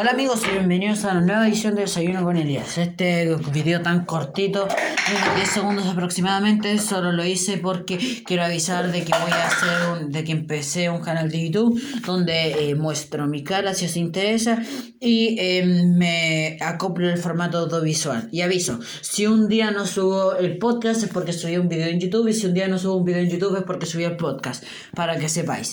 Hola amigos y bienvenidos a la nueva edición de Desayuno con Elías. Este video tan cortito, unos 10 segundos aproximadamente, solo lo hice porque quiero avisar de que voy a hacer un, de que empecé un canal de YouTube donde eh, muestro mi cara si os interesa y eh, me acoplo el formato audiovisual. Y aviso, si un día no subo el podcast es porque subí un video en YouTube y si un día no subo un video en YouTube es porque subí el podcast, para que sepáis.